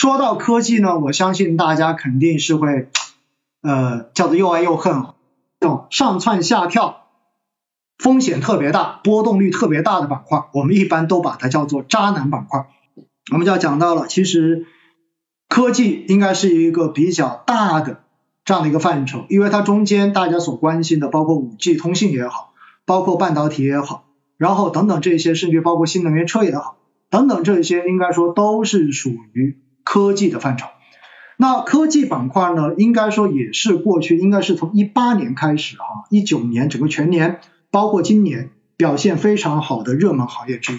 说到科技呢，我相信大家肯定是会，呃，叫做又爱又恨，这种上蹿下跳、风险特别大、波动率特别大的板块，我们一般都把它叫做渣男板块。我们就要讲到了，其实科技应该是一个比较大的这样的一个范畴，因为它中间大家所关心的，包括五 G 通信也好，包括半导体也好，然后等等这些，甚至包括新能源车也好，等等这些，应该说都是属于。科技的范畴，那科技板块呢，应该说也是过去应该是从一八年开始哈，一九年整个全年，包括今年表现非常好的热门行业之一。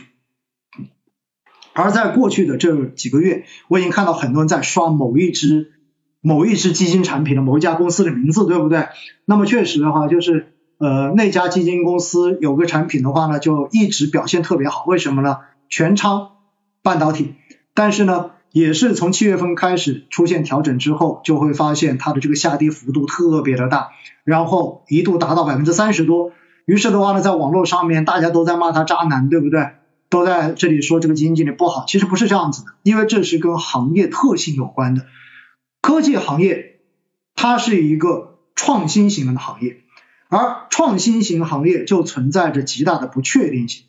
而在过去的这几个月，我已经看到很多人在刷某一只某一只基金产品的某一家公司的名字，对不对？那么确实的话，就是呃那家基金公司有个产品的话呢，就一直表现特别好，为什么呢？全仓半导体，但是呢。也是从七月份开始出现调整之后，就会发现它的这个下跌幅度特别的大，然后一度达到百分之三十多。于是的话呢，在网络上面大家都在骂他渣男，对不对？都在这里说这个基金经理不好。其实不是这样子的，因为这是跟行业特性有关的。科技行业它是一个创新型的行业，而创新型行业就存在着极大的不确定性。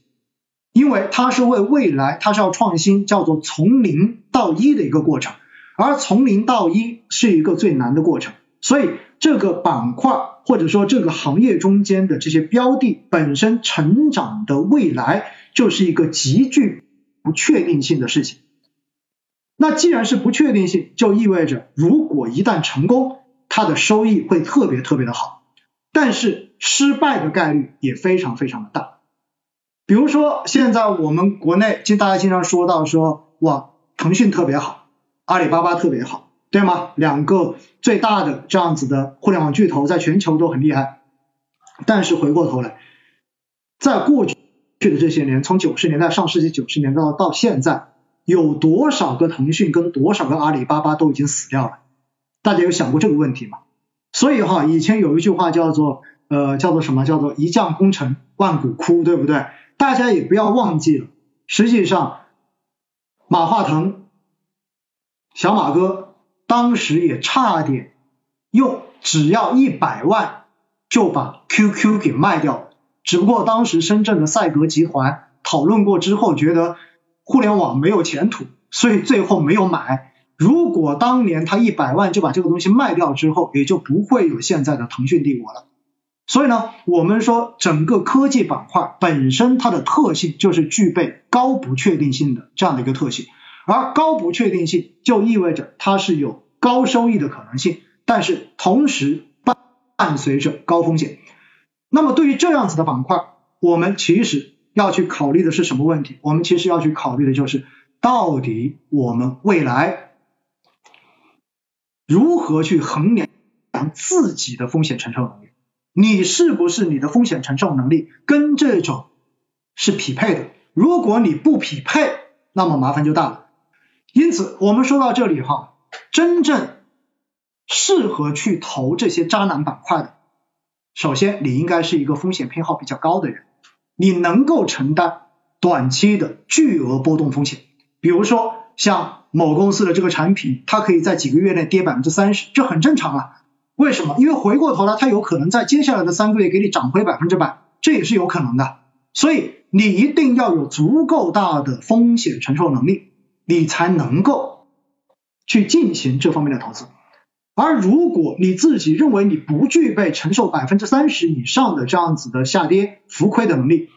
因为它是为未来，它是要创新，叫做从零到一的一个过程，而从零到一是一个最难的过程，所以这个板块或者说这个行业中间的这些标的本身成长的未来就是一个极具不确定性的事情。那既然是不确定性，就意味着如果一旦成功，它的收益会特别特别的好，但是失败的概率也非常非常的大。比如说，现在我们国内经大家经常说到说，哇，腾讯特别好，阿里巴巴特别好，对吗？两个最大的这样子的互联网巨头，在全球都很厉害。但是回过头来，在过去的这些年，从九十年代上世纪九十年代到现在，有多少个腾讯跟多少个阿里巴巴都已经死掉了？大家有想过这个问题吗？所以哈，以前有一句话叫做，呃，叫做什么？叫做一将功成万骨枯，对不对？大家也不要忘记了，实际上马化腾小马哥当时也差点用只要一百万就把 QQ 给卖掉，只不过当时深圳的赛格集团讨论过之后，觉得互联网没有前途，所以最后没有买。如果当年他一百万就把这个东西卖掉之后，也就不会有现在的腾讯帝国了。所以呢，我们说整个科技板块本身它的特性就是具备高不确定性的这样的一个特性，而高不确定性就意味着它是有高收益的可能性，但是同时伴伴随着高风险。那么对于这样子的板块，我们其实要去考虑的是什么问题？我们其实要去考虑的就是到底我们未来如何去衡量自己的风险承受能力。你是不是你的风险承受能力跟这种是匹配的？如果你不匹配，那么麻烦就大了。因此，我们说到这里哈，真正适合去投这些渣男板块的，首先你应该是一个风险偏好比较高的人，你能够承担短期的巨额波动风险。比如说像某公司的这个产品，它可以在几个月内跌百分之三十，这很正常啊。为什么？因为回过头来，它有可能在接下来的三个月给你涨回百分之百，这也是有可能的。所以你一定要有足够大的风险承受能力，你才能够去进行这方面的投资。而如果你自己认为你不具备承受百分之三十以上的这样子的下跌浮亏的能力，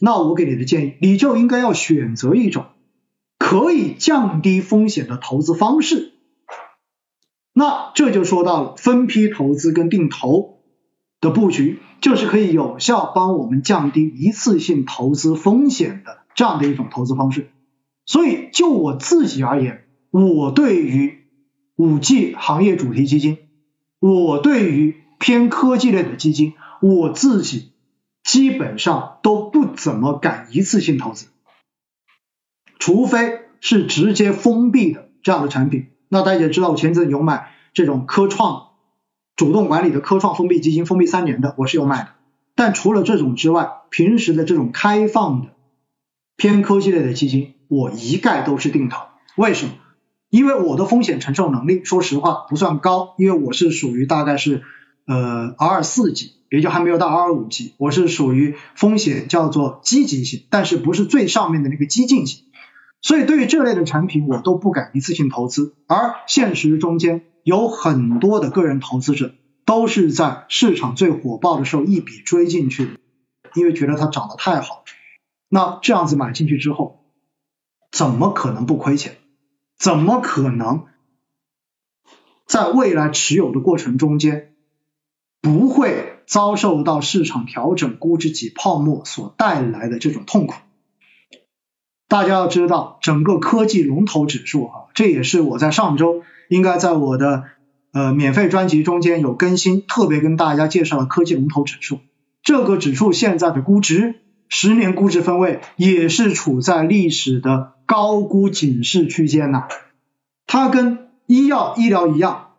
那我给你的建议，你就应该要选择一种可以降低风险的投资方式。那这就说到了分批投资跟定投的布局，就是可以有效帮我们降低一次性投资风险的这样的一种投资方式。所以就我自己而言，我对于五 G 行业主题基金，我对于偏科技类的基金，我自己基本上都不怎么敢一次性投资，除非是直接封闭的这样的产品。那大家也知道，我前阵有买这种科创主动管理的科创封闭基金，封闭三年的，我是有买的。但除了这种之外，平时的这种开放的偏科技类的基金，我一概都是定投。为什么？因为我的风险承受能力，说实话不算高，因为我是属于大概是呃 R 四级，也就还没有到 R 五级，我是属于风险叫做积极性，但是不是最上面的那个激进型，所以对于这类的产品我都不敢一次性投资，而现实中间有很多的个人投资者都是在市场最火爆的时候一笔追进去，因为觉得它涨得太好，那这样子买进去之后，怎么可能不亏钱？怎么可能在未来持有的过程中间不会遭受到市场调整、估值挤泡沫所带来的这种痛苦？大家要知道，整个科技龙头指数啊，这也是我在上周应该在我的呃免费专辑中间有更新，特别跟大家介绍了科技龙头指数。这个指数现在的估值，十年估值分位也是处在历史的。高估警示区间呐，它跟医药医疗一样，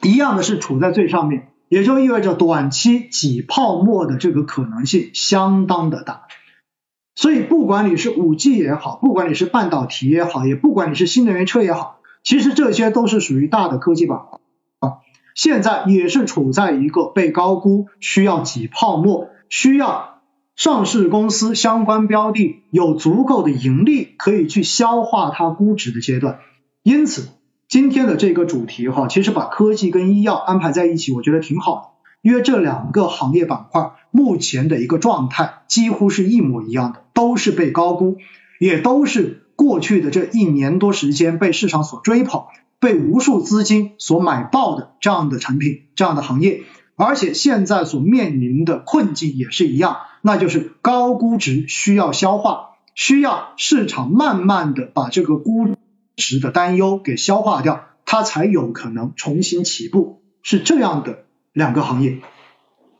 一样的是处在最上面，也就意味着短期挤泡沫的这个可能性相当的大。所以不管你是五 G 也好，不管你是半导体也好，也不管你是新能源车也好，其实这些都是属于大的科技板块啊，现在也是处在一个被高估、需要挤泡沫、需要。上市公司相关标的有足够的盈利，可以去消化它估值的阶段。因此，今天的这个主题哈，其实把科技跟医药安排在一起，我觉得挺好的。因为这两个行业板块目前的一个状态几乎是一模一样的，都是被高估，也都是过去的这一年多时间被市场所追捧，被无数资金所买爆的这样的产品、这样的行业。而且现在所面临的困境也是一样。那就是高估值需要消化，需要市场慢慢的把这个估值的担忧给消化掉，它才有可能重新起步，是这样的两个行业。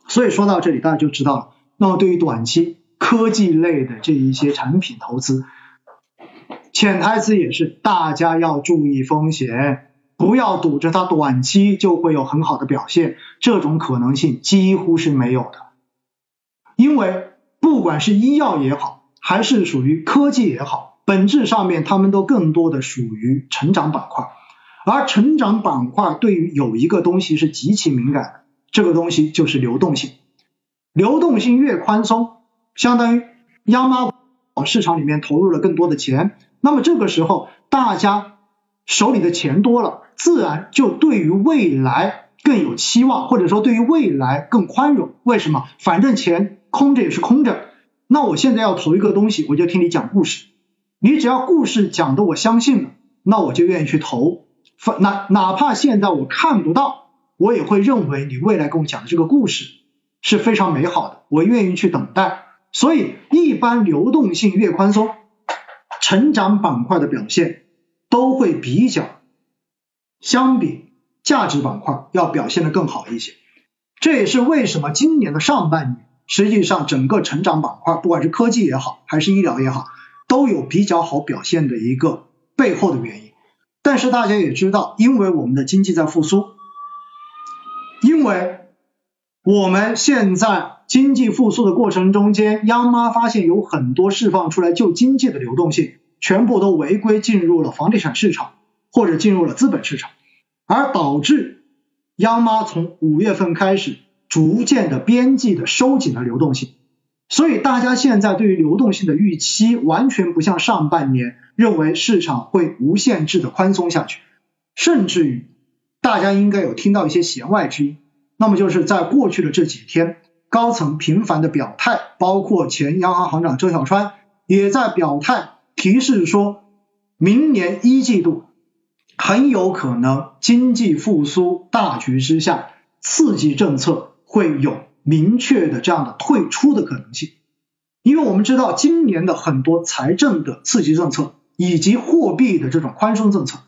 所以说到这里，大家就知道了。那么对于短期科技类的这一些产品投资，潜台词也是大家要注意风险，不要赌着它短期就会有很好的表现，这种可能性几乎是没有的。因为不管是医药也好，还是属于科技也好，本质上面他们都更多的属于成长板块，而成长板块对于有一个东西是极其敏感的，这个东西就是流动性。流动性越宽松，相当于央妈往市场里面投入了更多的钱，那么这个时候大家手里的钱多了，自然就对于未来更有期望，或者说对于未来更宽容。为什么？反正钱。空着也是空着，那我现在要投一个东西，我就听你讲故事。你只要故事讲的我相信了，那我就愿意去投。哪哪怕现在我看不到，我也会认为你未来跟我讲的这个故事是非常美好的，我愿意去等待。所以一般流动性越宽松，成长板块的表现都会比较相比价值板块要表现的更好一些。这也是为什么今年的上半年。实际上，整个成长板块，不管是科技也好，还是医疗也好，都有比较好表现的一个背后的原因。但是大家也知道，因为我们的经济在复苏，因为我们现在经济复苏的过程中间，央妈发现有很多释放出来救经济的流动性，全部都违规进入了房地产市场或者进入了资本市场，而导致央妈从五月份开始。逐渐的边际的收紧了流动性，所以大家现在对于流动性的预期完全不像上半年认为市场会无限制的宽松下去，甚至于大家应该有听到一些弦外之音，那么就是在过去的这几天，高层频繁的表态，包括前央行行长周小川也在表态提示说，明年一季度很有可能经济复苏大局之下，刺激政策。会有明确的这样的退出的可能性，因为我们知道今年的很多财政的刺激政策以及货币的这种宽松政策，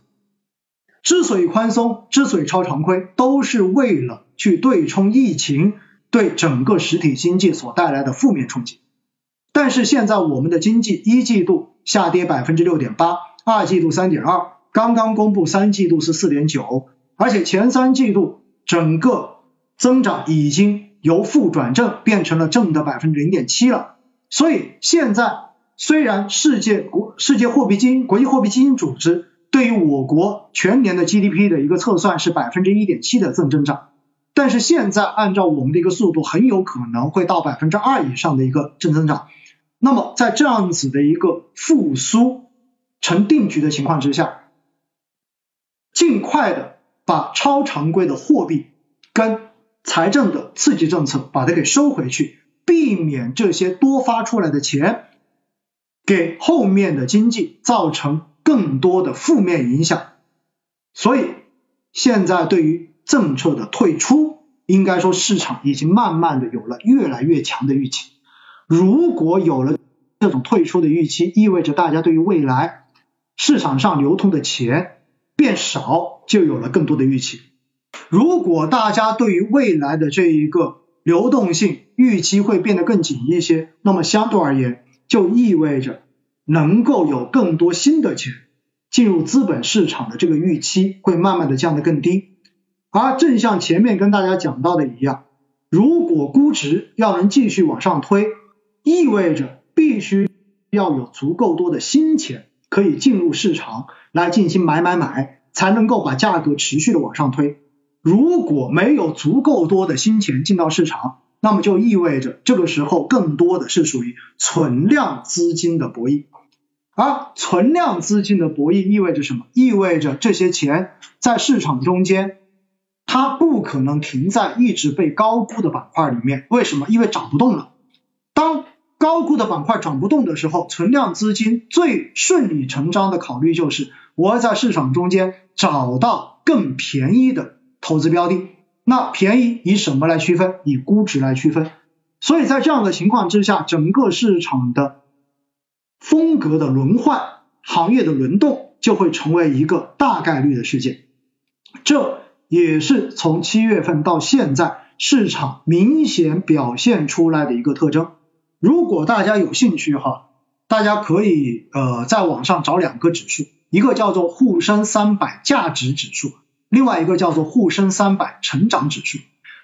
之所以宽松，之所以超常规，都是为了去对冲疫情对整个实体经济所带来的负面冲击。但是现在我们的经济一季度下跌百分之六点八，二季度三点二，刚刚公布三季度是四点九，而且前三季度整个。增长已经由负转正，变成了正的百分之零点七了。所以现在虽然世界国世界货币基金、国际货币基金组织对于我国全年的 GDP 的一个测算是百分之一点七的正增长，但是现在按照我们的一个速度，很有可能会到百分之二以上的一个正增长。那么在这样子的一个复苏成定局的情况之下，尽快的把超常规的货币跟财政的刺激政策把它给收回去，避免这些多发出来的钱给后面的经济造成更多的负面影响。所以现在对于政策的退出，应该说市场已经慢慢的有了越来越强的预期。如果有了这种退出的预期，意味着大家对于未来市场上流通的钱变少，就有了更多的预期。如果大家对于未来的这一个流动性预期会变得更紧一些，那么相对而言，就意味着能够有更多新的钱进入资本市场的这个预期会慢慢的降得更低。而正像前面跟大家讲到的一样，如果估值要能继续往上推，意味着必须要有足够多的新钱可以进入市场来进行买买买，才能够把价格持续的往上推。如果没有足够多的新钱进到市场，那么就意味着这个时候更多的是属于存量资金的博弈，而存量资金的博弈意味着什么？意味着这些钱在市场中间，它不可能停在一直被高估的板块里面。为什么？因为涨不动了。当高估的板块涨不动的时候，存量资金最顺理成章的考虑就是我要在市场中间找到更便宜的。投资标的，那便宜以什么来区分？以估值来区分。所以在这样的情况之下，整个市场的风格的轮换、行业的轮动就会成为一个大概率的事件。这也是从七月份到现在市场明显表现出来的一个特征。如果大家有兴趣哈，大家可以呃在网上找两个指数，一个叫做沪深三百价值指数。另外一个叫做沪深三百成长指数，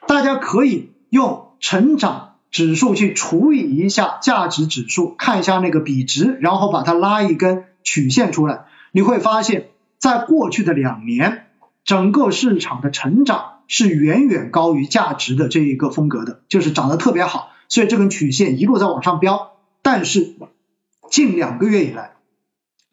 大家可以用成长指数去除以一下价值指数，看一下那个比值，然后把它拉一根曲线出来，你会发现在过去的两年，整个市场的成长是远远高于价值的这一个风格的，就是涨得特别好，所以这根曲线一路在往上飙。但是近两个月以来，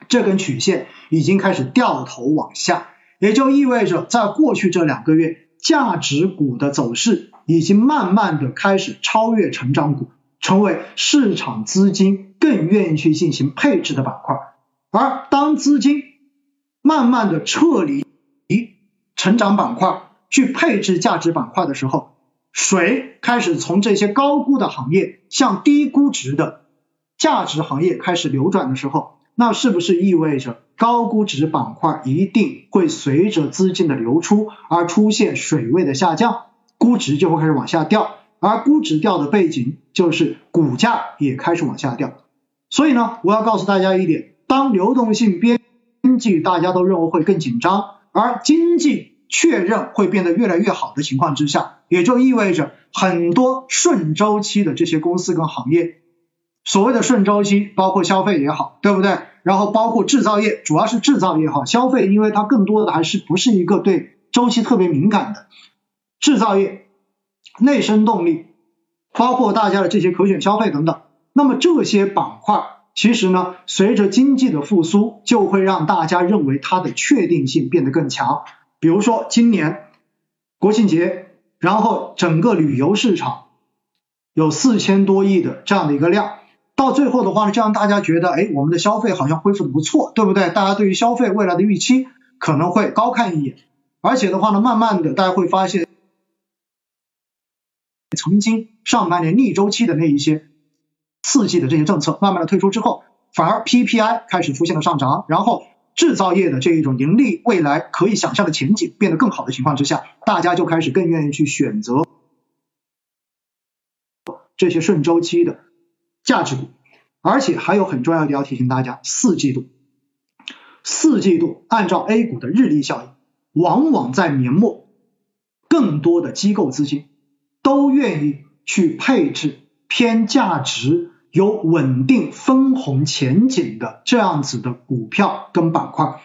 这根曲线已经开始掉头往下。也就意味着，在过去这两个月，价值股的走势已经慢慢的开始超越成长股，成为市场资金更愿意去进行配置的板块。而当资金慢慢的撤离成长板块，去配置价值板块的时候，水开始从这些高估的行业向低估值的价值行业开始流转的时候，那是不是意味着？高估值板块一定会随着资金的流出而出现水位的下降，估值就会开始往下掉，而估值掉的背景就是股价也开始往下掉。所以呢，我要告诉大家一点，当流动性边际大家都认为会更紧张，而经济确认会变得越来越好的情况之下，也就意味着很多顺周期的这些公司跟行业，所谓的顺周期包括消费也好，对不对？然后包括制造业，主要是制造业哈，消费因为它更多的还是不是一个对周期特别敏感的制造业、内生动力，包括大家的这些可选消费等等。那么这些板块其实呢，随着经济的复苏，就会让大家认为它的确定性变得更强。比如说今年国庆节，然后整个旅游市场有四千多亿的这样的一个量。到最后的话呢，就让大家觉得，哎，我们的消费好像恢复的不错，对不对？大家对于消费未来的预期可能会高看一眼，而且的话呢，慢慢的大家会发现，曾经上半年逆周期的那一些刺激的这些政策慢慢的退出之后，反而 PPI 开始出现了上涨，然后制造业的这一种盈利未来可以想象的前景变得更好的情况之下，大家就开始更愿意去选择这些顺周期的。价值股，而且还有很重要的要提醒大家，四季度，四季度按照 A 股的日历效应，往往在年末，更多的机构资金都愿意去配置偏价值、有稳定分红前景的这样子的股票跟板块，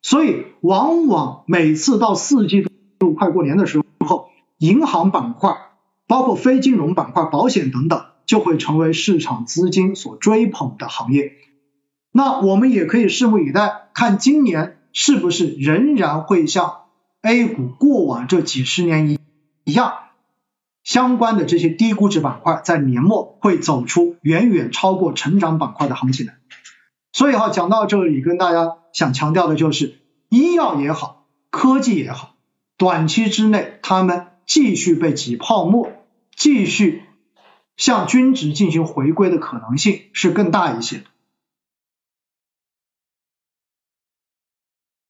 所以往往每次到四季度快过年的时候，银行板块，包括非金融板块、保险等等，就会成为市场资金所追捧的行业。那我们也可以拭目以待，看今年是不是仍然会像 A 股过往这几十年一一样，相关的这些低估值板块在年末会走出远远超过成长板块的行情来。所以哈，讲到这里，跟大家想强调的就是，医药也好，科技也好，短期之内他们继续被挤泡沫，继续向均值进行回归的可能性是更大一些的。